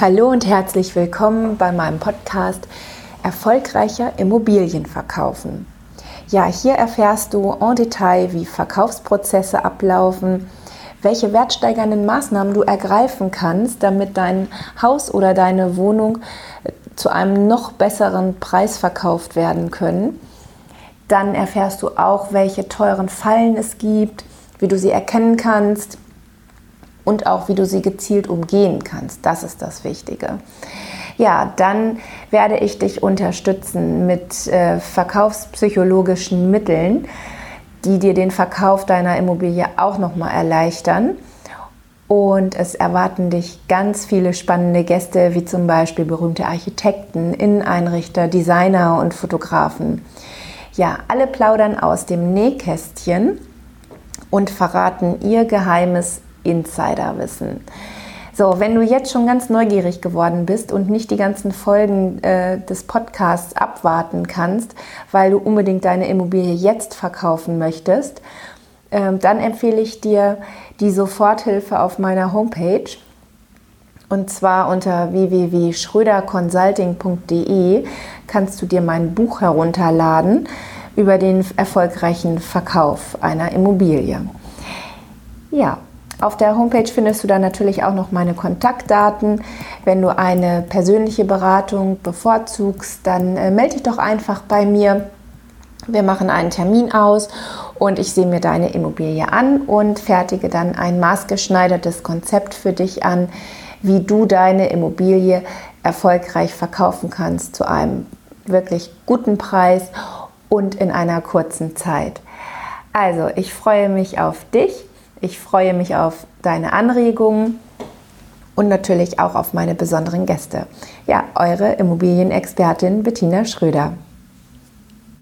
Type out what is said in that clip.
Hallo und herzlich willkommen bei meinem Podcast Erfolgreicher Immobilien verkaufen. Ja, hier erfährst du en Detail, wie Verkaufsprozesse ablaufen, welche wertsteigernden Maßnahmen du ergreifen kannst, damit dein Haus oder deine Wohnung äh, zu einem noch besseren Preis verkauft werden können. Dann erfährst du auch, welche teuren Fallen es gibt, wie du sie erkennen kannst, und auch wie du sie gezielt umgehen kannst. Das ist das Wichtige. Ja, dann werde ich dich unterstützen mit äh, verkaufspsychologischen Mitteln, die dir den Verkauf deiner Immobilie auch nochmal erleichtern. Und es erwarten dich ganz viele spannende Gäste, wie zum Beispiel berühmte Architekten, Inneneinrichter, Designer und Fotografen. Ja, alle plaudern aus dem Nähkästchen und verraten ihr geheimes Insiderwissen. So, wenn du jetzt schon ganz neugierig geworden bist und nicht die ganzen Folgen äh, des Podcasts abwarten kannst, weil du unbedingt deine Immobilie jetzt verkaufen möchtest, äh, dann empfehle ich dir die Soforthilfe auf meiner Homepage. Und zwar unter www.schröderconsulting.de kannst du dir mein Buch herunterladen über den erfolgreichen Verkauf einer Immobilie. Ja, auf der Homepage findest du dann natürlich auch noch meine Kontaktdaten. Wenn du eine persönliche Beratung bevorzugst, dann äh, melde dich doch einfach bei mir. Wir machen einen Termin aus und ich sehe mir deine Immobilie an und fertige dann ein maßgeschneidertes Konzept für dich an, wie du deine Immobilie erfolgreich verkaufen kannst zu einem wirklich guten Preis und in einer kurzen Zeit. Also, ich freue mich auf dich ich freue mich auf deine Anregungen und natürlich auch auf meine besonderen Gäste. Ja, eure Immobilienexpertin Bettina Schröder.